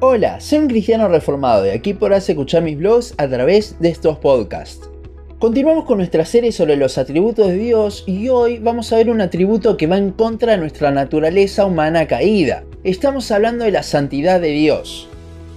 Hola, soy un cristiano reformado y aquí podrás escuchar mis blogs a través de estos podcasts. Continuamos con nuestra serie sobre los atributos de Dios y hoy vamos a ver un atributo que va en contra de nuestra naturaleza humana caída. Estamos hablando de la santidad de Dios.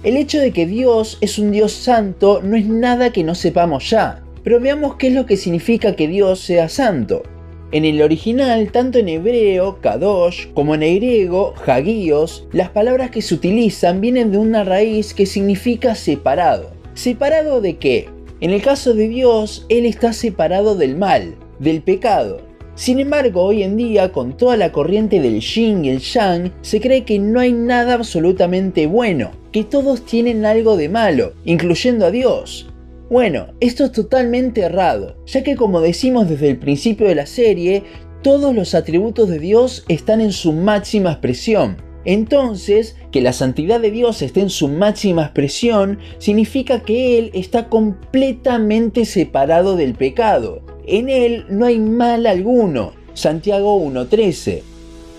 El hecho de que Dios es un Dios santo no es nada que no sepamos ya, pero veamos qué es lo que significa que Dios sea santo. En el original, tanto en hebreo, kadosh, como en el griego, hagios, las palabras que se utilizan vienen de una raíz que significa separado. ¿Separado de qué? En el caso de Dios, Él está separado del mal, del pecado. Sin embargo, hoy en día, con toda la corriente del yin y el yang, se cree que no hay nada absolutamente bueno, que todos tienen algo de malo, incluyendo a Dios. Bueno, esto es totalmente errado, ya que como decimos desde el principio de la serie, todos los atributos de Dios están en su máxima expresión, entonces, que la santidad de Dios esté en su máxima expresión significa que Él está completamente separado del pecado. En Él no hay mal alguno. Santiago 1.13.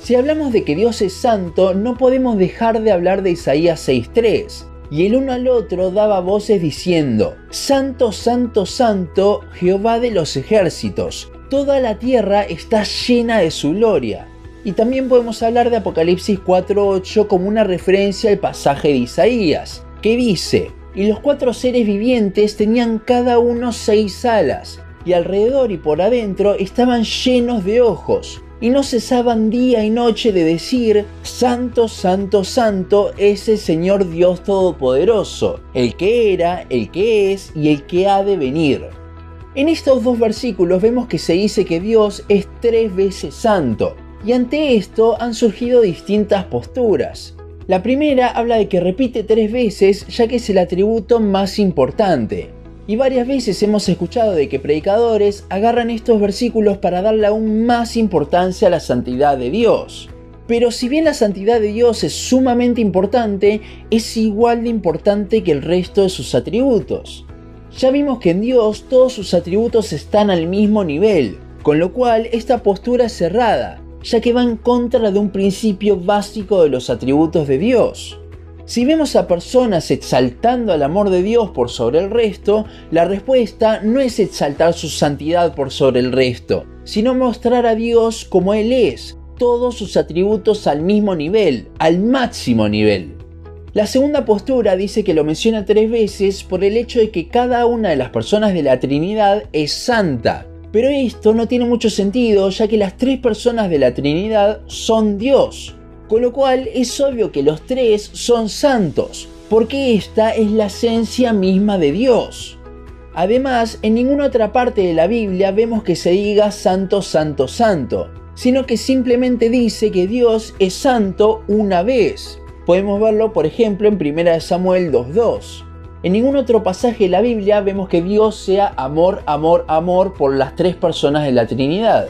Si hablamos de que Dios es santo, no podemos dejar de hablar de Isaías 6.3. Y el uno al otro daba voces diciendo, Santo, Santo, Santo, Jehová de los ejércitos, toda la tierra está llena de su gloria. Y también podemos hablar de Apocalipsis 4.8 como una referencia al pasaje de Isaías, que dice, y los cuatro seres vivientes tenían cada uno seis alas, y alrededor y por adentro estaban llenos de ojos, y no cesaban día y noche de decir, Santo, Santo, Santo es el Señor Dios Todopoderoso, el que era, el que es y el que ha de venir. En estos dos versículos vemos que se dice que Dios es tres veces santo, y ante esto han surgido distintas posturas. La primera habla de que repite tres veces ya que es el atributo más importante. Y varias veces hemos escuchado de que predicadores agarran estos versículos para darle aún más importancia a la santidad de Dios. Pero si bien la santidad de Dios es sumamente importante, es igual de importante que el resto de sus atributos. Ya vimos que en Dios todos sus atributos están al mismo nivel, con lo cual esta postura es cerrada, ya que va en contra de un principio básico de los atributos de Dios. Si vemos a personas exaltando al amor de Dios por sobre el resto, la respuesta no es exaltar su santidad por sobre el resto, sino mostrar a Dios como Él es, todos sus atributos al mismo nivel, al máximo nivel. La segunda postura dice que lo menciona tres veces por el hecho de que cada una de las personas de la Trinidad es santa, pero esto no tiene mucho sentido ya que las tres personas de la Trinidad son Dios, con lo cual es obvio que los tres son santos, porque esta es la esencia misma de Dios. Además, en ninguna otra parte de la Biblia vemos que se diga santo, santo, santo, sino que simplemente dice que Dios es santo una vez. Podemos verlo, por ejemplo, en 1 Samuel 2.2. En ningún otro pasaje de la Biblia vemos que Dios sea amor, amor, amor por las tres personas de la Trinidad.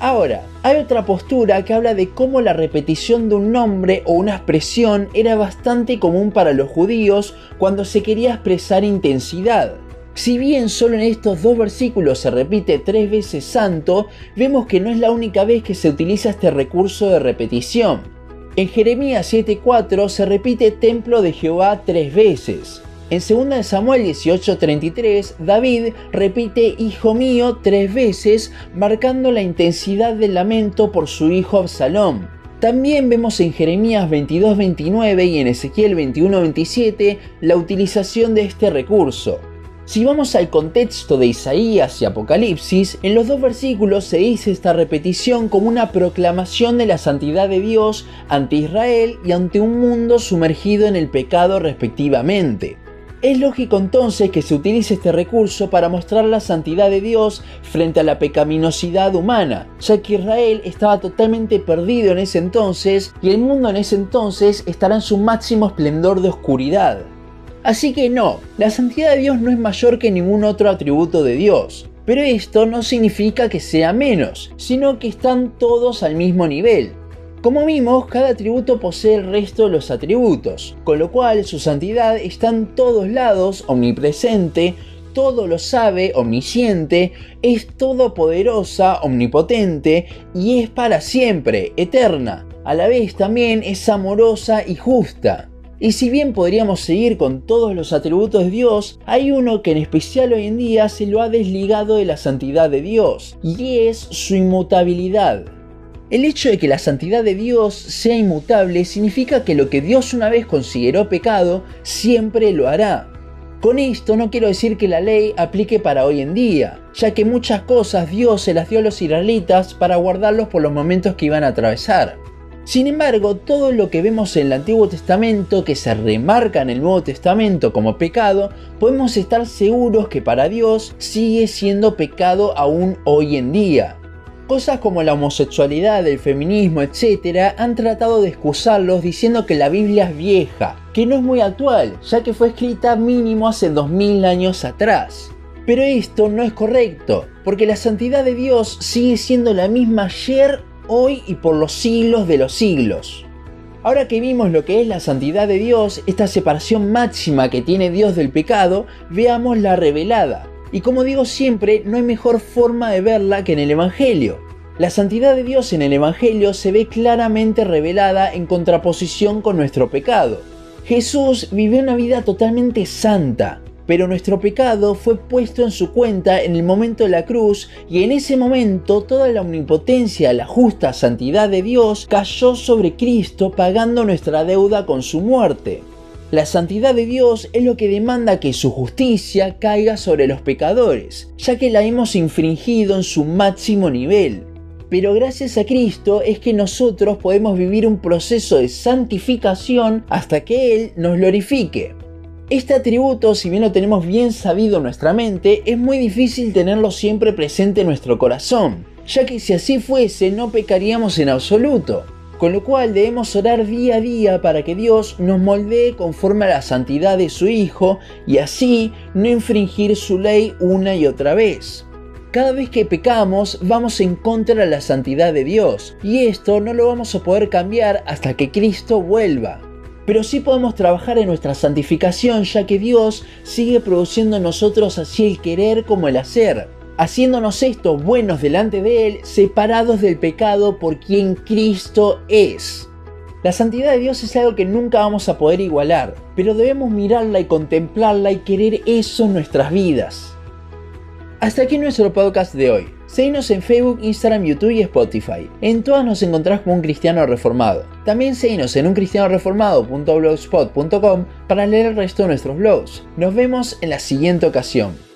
Ahora, hay otra postura que habla de cómo la repetición de un nombre o una expresión era bastante común para los judíos cuando se quería expresar intensidad. Si bien solo en estos dos versículos se repite tres veces santo, vemos que no es la única vez que se utiliza este recurso de repetición. En Jeremías 7:4 se repite templo de Jehová tres veces. En 2 Samuel 18:33, David repite Hijo mío tres veces, marcando la intensidad del lamento por su hijo Absalom. También vemos en Jeremías 22:29 y en Ezequiel 21:27 la utilización de este recurso. Si vamos al contexto de Isaías y Apocalipsis, en los dos versículos se dice esta repetición como una proclamación de la santidad de Dios ante Israel y ante un mundo sumergido en el pecado respectivamente. Es lógico entonces que se utilice este recurso para mostrar la santidad de Dios frente a la pecaminosidad humana, ya que Israel estaba totalmente perdido en ese entonces y el mundo en ese entonces estará en su máximo esplendor de oscuridad. Así que no, la santidad de Dios no es mayor que ningún otro atributo de Dios, pero esto no significa que sea menos, sino que están todos al mismo nivel. Como vimos, cada atributo posee el resto de los atributos, con lo cual su santidad está en todos lados, omnipresente, todo lo sabe, omnisciente, es todopoderosa, omnipotente y es para siempre, eterna. A la vez también es amorosa y justa. Y si bien podríamos seguir con todos los atributos de Dios, hay uno que en especial hoy en día se lo ha desligado de la santidad de Dios, y es su inmutabilidad. El hecho de que la santidad de Dios sea inmutable significa que lo que Dios una vez consideró pecado, siempre lo hará. Con esto no quiero decir que la ley aplique para hoy en día, ya que muchas cosas Dios se las dio a los israelitas para guardarlos por los momentos que iban a atravesar. Sin embargo, todo lo que vemos en el Antiguo Testamento que se remarca en el Nuevo Testamento como pecado, podemos estar seguros que para Dios sigue siendo pecado aún hoy en día. Cosas como la homosexualidad, el feminismo, etc. han tratado de excusarlos diciendo que la Biblia es vieja, que no es muy actual, ya que fue escrita mínimo hace 2000 años atrás. Pero esto no es correcto, porque la santidad de Dios sigue siendo la misma ayer hoy y por los siglos de los siglos. Ahora que vimos lo que es la santidad de Dios, esta separación máxima que tiene Dios del pecado, veamos la revelada. Y como digo siempre, no hay mejor forma de verla que en el Evangelio. La santidad de Dios en el Evangelio se ve claramente revelada en contraposición con nuestro pecado. Jesús vivió una vida totalmente santa, pero nuestro pecado fue puesto en su cuenta en el momento de la cruz y en ese momento toda la omnipotencia, la justa santidad de Dios cayó sobre Cristo pagando nuestra deuda con su muerte. La santidad de Dios es lo que demanda que su justicia caiga sobre los pecadores, ya que la hemos infringido en su máximo nivel. Pero gracias a Cristo es que nosotros podemos vivir un proceso de santificación hasta que Él nos glorifique. Este atributo, si bien lo tenemos bien sabido en nuestra mente, es muy difícil tenerlo siempre presente en nuestro corazón, ya que si así fuese no pecaríamos en absoluto. Con lo cual debemos orar día a día para que Dios nos moldee conforme a la santidad de su Hijo y así no infringir su ley una y otra vez. Cada vez que pecamos vamos en contra de la santidad de Dios y esto no lo vamos a poder cambiar hasta que Cristo vuelva pero sí podemos trabajar en nuestra santificación ya que Dios sigue produciendo en nosotros así el querer como el hacer, haciéndonos estos buenos delante de Él, separados del pecado por quien Cristo es. La santidad de Dios es algo que nunca vamos a poder igualar, pero debemos mirarla y contemplarla y querer eso en nuestras vidas. Hasta aquí nuestro podcast de hoy. Seguinos en Facebook, Instagram, YouTube y Spotify. En todas nos encontrás como un cristiano reformado. También seguinos en uncristianoreformado.blogspot.com para leer el resto de nuestros blogs. Nos vemos en la siguiente ocasión.